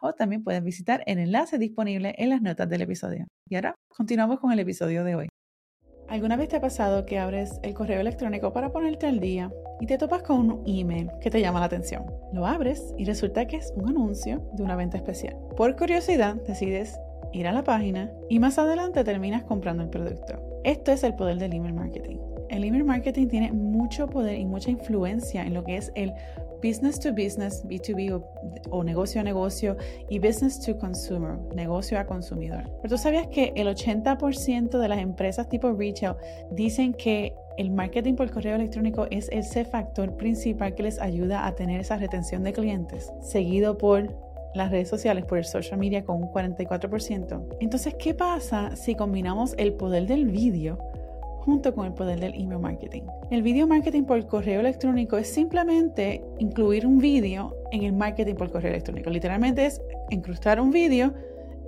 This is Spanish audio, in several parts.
o también puedes visitar el enlace disponible en las notas del episodio. Y ahora continuamos con el episodio de hoy. ¿Alguna vez te ha pasado que abres el correo electrónico para ponerte al día y te topas con un email que te llama la atención? Lo abres y resulta que es un anuncio de una venta especial. Por curiosidad decides ir a la página y más adelante terminas comprando el producto. Esto es el poder del email marketing. El email marketing tiene mucho poder y mucha influencia en lo que es el business to business, B2B o, negocio a negocio y business to consumer, negocio a consumidor. Pero tú sabías que el 80% de las empresas tipo retail dicen que el marketing por correo electrónico es ese factor principal que les ayuda a tener esa retención de clientes, seguido por las redes sociales, por el social media con un 44%. Entonces, ¿qué pasa si combinamos el poder del vídeo junto con el poder del email marketing. El video marketing por correo electrónico es simplemente incluir un vídeo en el marketing por correo electrónico. Literalmente es incrustar un vídeo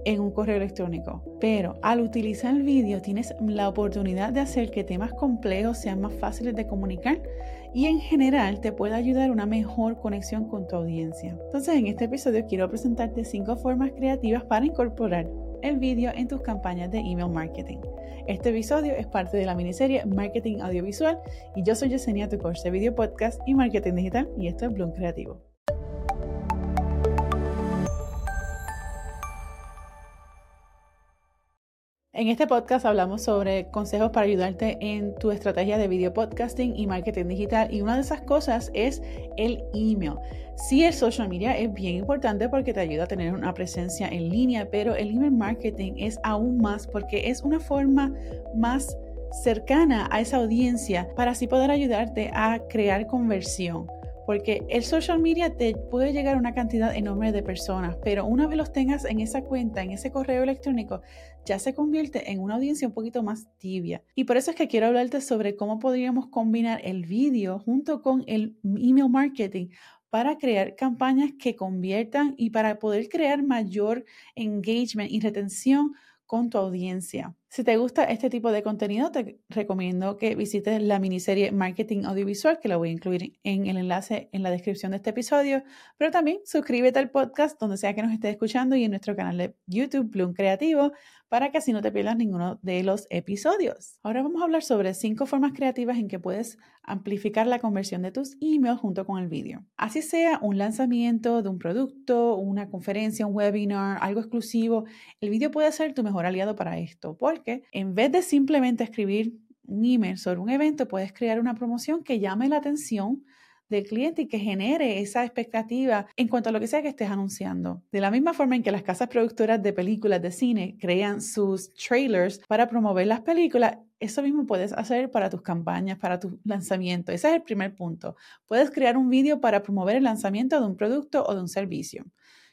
en un correo electrónico. Pero al utilizar el vídeo tienes la oportunidad de hacer que temas complejos sean más fáciles de comunicar y en general te puede ayudar una mejor conexión con tu audiencia. Entonces en este episodio quiero presentarte cinco formas creativas para incorporar el vídeo en tus campañas de email marketing. Este episodio es parte de la miniserie Marketing Audiovisual y yo soy Yesenia, tu coach de video podcast y marketing digital y esto es Bloom Creativo. En este podcast hablamos sobre consejos para ayudarte en tu estrategia de video podcasting y marketing digital y una de esas cosas es el email. Sí, el social media es bien importante porque te ayuda a tener una presencia en línea, pero el email marketing es aún más porque es una forma más cercana a esa audiencia para así poder ayudarte a crear conversión porque el social media te puede llegar a una cantidad enorme de personas, pero una vez los tengas en esa cuenta, en ese correo electrónico, ya se convierte en una audiencia un poquito más tibia. Y por eso es que quiero hablarte sobre cómo podríamos combinar el vídeo junto con el email marketing para crear campañas que conviertan y para poder crear mayor engagement y retención con tu audiencia. Si te gusta este tipo de contenido, te recomiendo que visites la miniserie Marketing Audiovisual, que la voy a incluir en el enlace en la descripción de este episodio, pero también suscríbete al podcast donde sea que nos estés escuchando y en nuestro canal de YouTube Bloom Creativo para que así no te pierdas ninguno de los episodios. Ahora vamos a hablar sobre cinco formas creativas en que puedes amplificar la conversión de tus emails junto con el vídeo. Así sea un lanzamiento de un producto, una conferencia, un webinar, algo exclusivo, el vídeo puede ser tu mejor aliado para esto, porque en vez de simplemente escribir un email sobre un evento, puedes crear una promoción que llame la atención del cliente y que genere esa expectativa en cuanto a lo que sea que estés anunciando. De la misma forma en que las casas productoras de películas de cine crean sus trailers para promover las películas, eso mismo puedes hacer para tus campañas, para tu lanzamiento. Ese es el primer punto. Puedes crear un vídeo para promover el lanzamiento de un producto o de un servicio.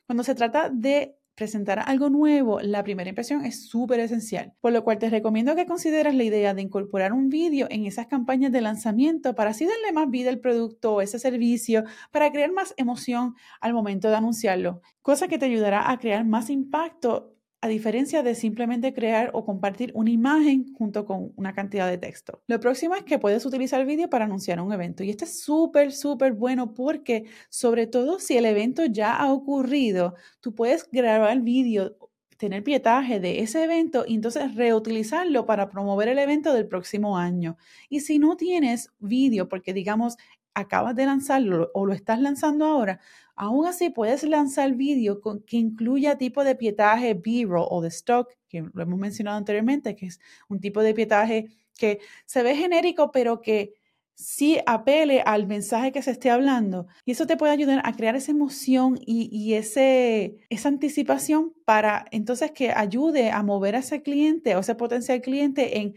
Cuando se trata de presentar algo nuevo, la primera impresión es súper esencial, por lo cual te recomiendo que consideres la idea de incorporar un vídeo en esas campañas de lanzamiento para así darle más vida al producto o ese servicio, para crear más emoción al momento de anunciarlo, cosa que te ayudará a crear más impacto a diferencia de simplemente crear o compartir una imagen junto con una cantidad de texto. Lo próximo es que puedes utilizar vídeo para anunciar un evento y esto es súper, súper bueno porque sobre todo si el evento ya ha ocurrido, tú puedes grabar el vídeo tener pietaje de ese evento y entonces reutilizarlo para promover el evento del próximo año. Y si no tienes vídeo, porque digamos acabas de lanzarlo o lo estás lanzando ahora, aún así puedes lanzar vídeo que incluya tipo de pietaje B-roll o de stock, que lo hemos mencionado anteriormente, que es un tipo de pietaje que se ve genérico, pero que sí apele al mensaje que se esté hablando. Y eso te puede ayudar a crear esa emoción y, ese, esa anticipación para entonces que ayude a mover a ese cliente o ese potencial cliente en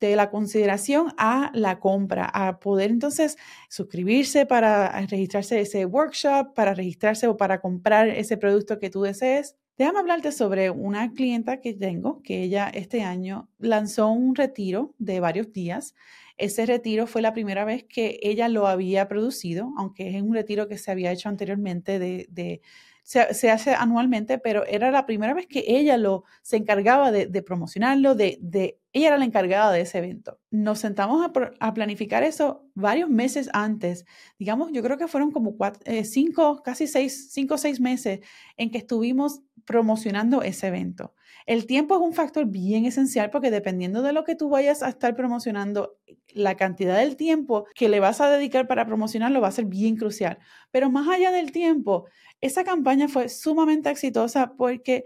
de la consideración a la compra, a poder entonces suscribirse para registrarse ese workshop, para registrarse o para comprar ese producto que tú desees. Déjame hablarte sobre una clienta que tengo, que ella este año lanzó un retiro de varios días. Ese retiro fue la primera vez que ella lo había producido, aunque es un retiro que se había hecho anteriormente de, de se, hace anualmente, pero era la primera vez que ella lo, se encargaba de, promocionarlo, de, de, ella era la encargada de ese evento. Nos sentamos a, planificar eso varios meses antes, digamos, yo creo que fueron como eh, cinco, casi seis, cinco o seis meses en que estuvimos promocionando ese evento. El tiempo es un factor bien esencial porque dependiendo de lo que tú vayas a estar promocionando, la cantidad del tiempo que le vas a dedicar para promocionarlo va a ser bien crucial. Pero más allá del tiempo, esa campaña fue sumamente exitosa porque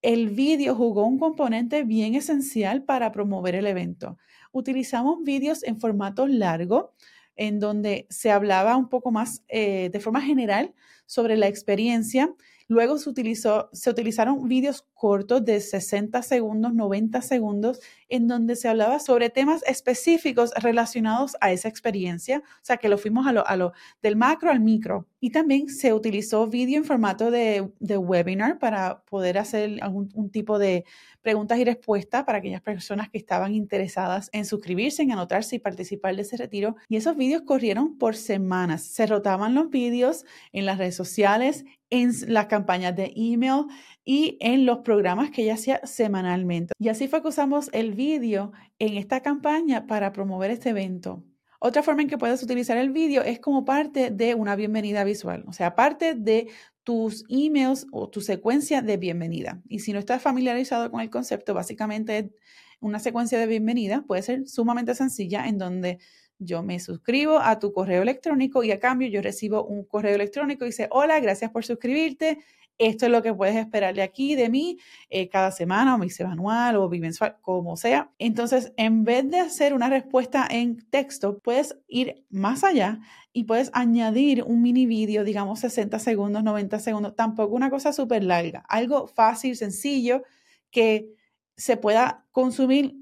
el vídeo jugó un componente bien esencial para promover el evento. Utilizamos vídeos en formato largo, en donde se hablaba un poco más eh, de forma general sobre la experiencia Luego se, utilizó, se utilizaron vídeos cortos de 60 segundos, 90 segundos, en donde se hablaba sobre temas específicos relacionados a esa experiencia. O sea, que lo fuimos a lo, a lo del macro al micro. Y también se utilizó vídeo en formato de, de webinar para poder hacer algún un tipo de preguntas y respuestas para aquellas personas que estaban interesadas en suscribirse, en anotarse y participar de ese retiro. Y esos vídeos corrieron por semanas. Se rotaban los vídeos en las redes sociales, en las campañas de email y en los programas que ella hacía semanalmente. Y así fue que usamos el vídeo en esta campaña para promover este evento. Otra forma en que puedes utilizar el vídeo es como parte de una bienvenida visual, o sea, parte de tus emails o tu secuencia de bienvenida. Y si no estás familiarizado con el concepto, básicamente una secuencia de bienvenida puede ser sumamente sencilla en donde yo me suscribo a tu correo electrónico y a cambio yo recibo un correo electrónico y dice, hola, gracias por suscribirte. Esto es lo que puedes esperar de aquí, de mí, eh, cada semana o bisemanal o bimensual, como sea. Entonces, en vez de hacer una respuesta en texto, puedes ir más allá y puedes añadir un mini vídeo, digamos 60 segundos, 90 segundos, tampoco una cosa súper larga, algo fácil, sencillo, que se pueda consumir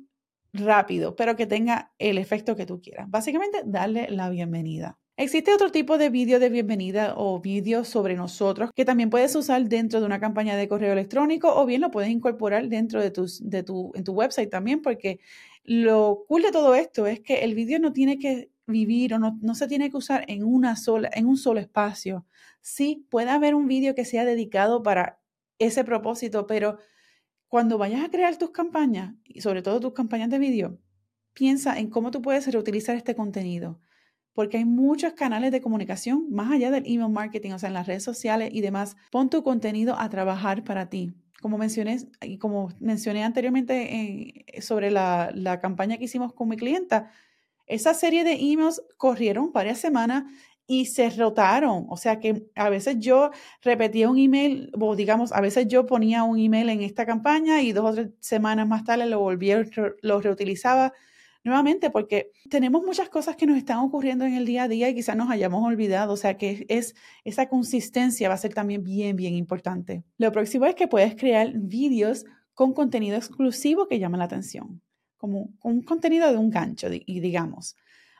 rápido, pero que tenga el efecto que tú quieras. Básicamente, darle la bienvenida. Existe otro tipo de vídeo de bienvenida o vídeo sobre nosotros que también puedes usar dentro de una campaña de correo electrónico o bien lo puedes incorporar dentro de, tus, de tu, en tu website también porque lo cool de todo esto es que el vídeo no tiene que vivir o no, no, se tiene que usar en, una sola, en un solo espacio. Sí, puede haber un vídeo que sea dedicado para ese propósito, pero cuando vayas a crear tus campañas, y sobre todo tus campañas de vídeo, piensa en cómo tú puedes reutilizar este contenido, porque hay muchos canales de comunicación más allá del email marketing, o sea, en las redes sociales y demás. Pon tu contenido a trabajar para ti. Como mencioné, como mencioné anteriormente sobre la, la campaña que hicimos con mi clienta, esa serie de emails corrieron varias semanas y se rotaron. O sea que a veces yo repetía un email, o digamos, a veces yo ponía un email en esta campaña y dos o tres semanas más tarde lo volvía, lo reutilizaba nuevamente porque tenemos muchas cosas que nos están ocurriendo en el día a día y quizás nos hayamos olvidado. O sea que es, esa consistencia va a ser también bien, bien importante. Lo próximo es que puedes crear vídeos con contenido exclusivo que llama la atención, como un contenido de un gancho, y digamos.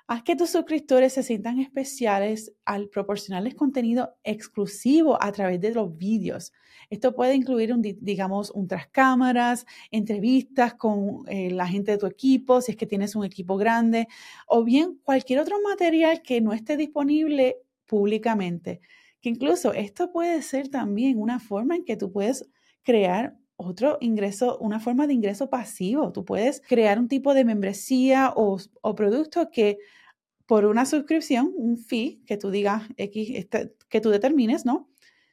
Haz que tus suscriptores se sientan especiales al proporcionarles contenido exclusivo a través de los vídeos. Esto puede incluir, un, digamos, un tras cámaras, entrevistas con eh, la gente de tu equipo, si es que tienes un equipo grande, o bien cualquier otro material que no esté disponible públicamente. Que incluso esto puede ser también una forma en que tú puedes crear otro ingreso, una forma de ingreso pasivo. Tú puedes crear un tipo de membresía o, o producto que por una suscripción, un fee que tú digas X, este, que tú determines, ¿no?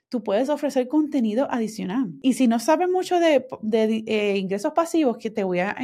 Tú puedes ofrecer contenido adicional. Y si no sabes mucho de, eh, ingresos pasivos, que te voy a,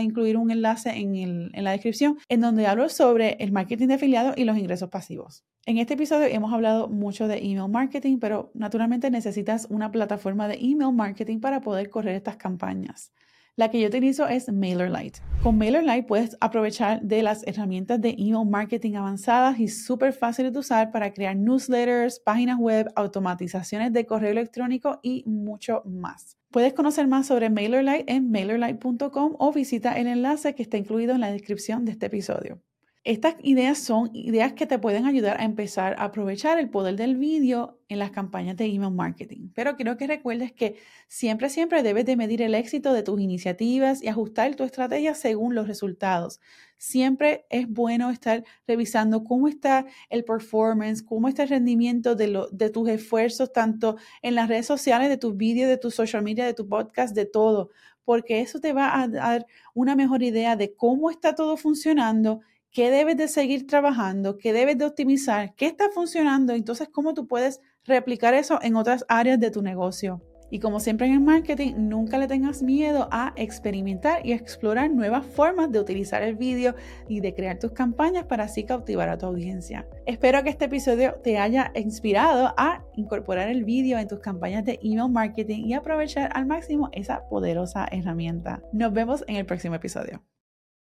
incluir un enlace en, en la descripción, en donde hablo sobre el marketing de afiliados y los ingresos pasivos. En este episodio hemos hablado mucho de email marketing, pero naturalmente necesitas una plataforma de email marketing para poder correr estas campañas. La que yo utilizo es MailerLite. Con MailerLite puedes aprovechar de las herramientas de email marketing avanzadas y súper fáciles de usar para crear newsletters, páginas web, automatizaciones de correo electrónico y mucho más. Puedes conocer más sobre MailerLite en mailerlite.com o visita el enlace que está incluido en la descripción de este episodio. Estas ideas son ideas que te pueden ayudar a empezar a aprovechar el poder del vídeo en las campañas de email marketing. Pero quiero que recuerdes que siempre, siempre debes de medir el éxito de tus iniciativas y ajustar tu estrategia según los resultados. Siempre es bueno estar revisando cómo está el performance, cómo está el rendimiento de, tus esfuerzos, tanto en las redes sociales, de tus vídeos, de tu social media, de tu podcast, de todo, porque eso te va a dar una mejor idea de cómo está todo funcionando qué debes de seguir trabajando, qué debes de optimizar, qué está funcionando, entonces cómo tú puedes replicar eso en otras áreas de tu negocio. Y como siempre en el marketing, nunca le tengas miedo a experimentar y explorar nuevas formas de utilizar el vídeo y de crear tus campañas para así cautivar a tu audiencia. Espero que este episodio te haya inspirado a incorporar el vídeo en tus campañas de email marketing y aprovechar al máximo esa poderosa herramienta. Nos vemos en el próximo episodio.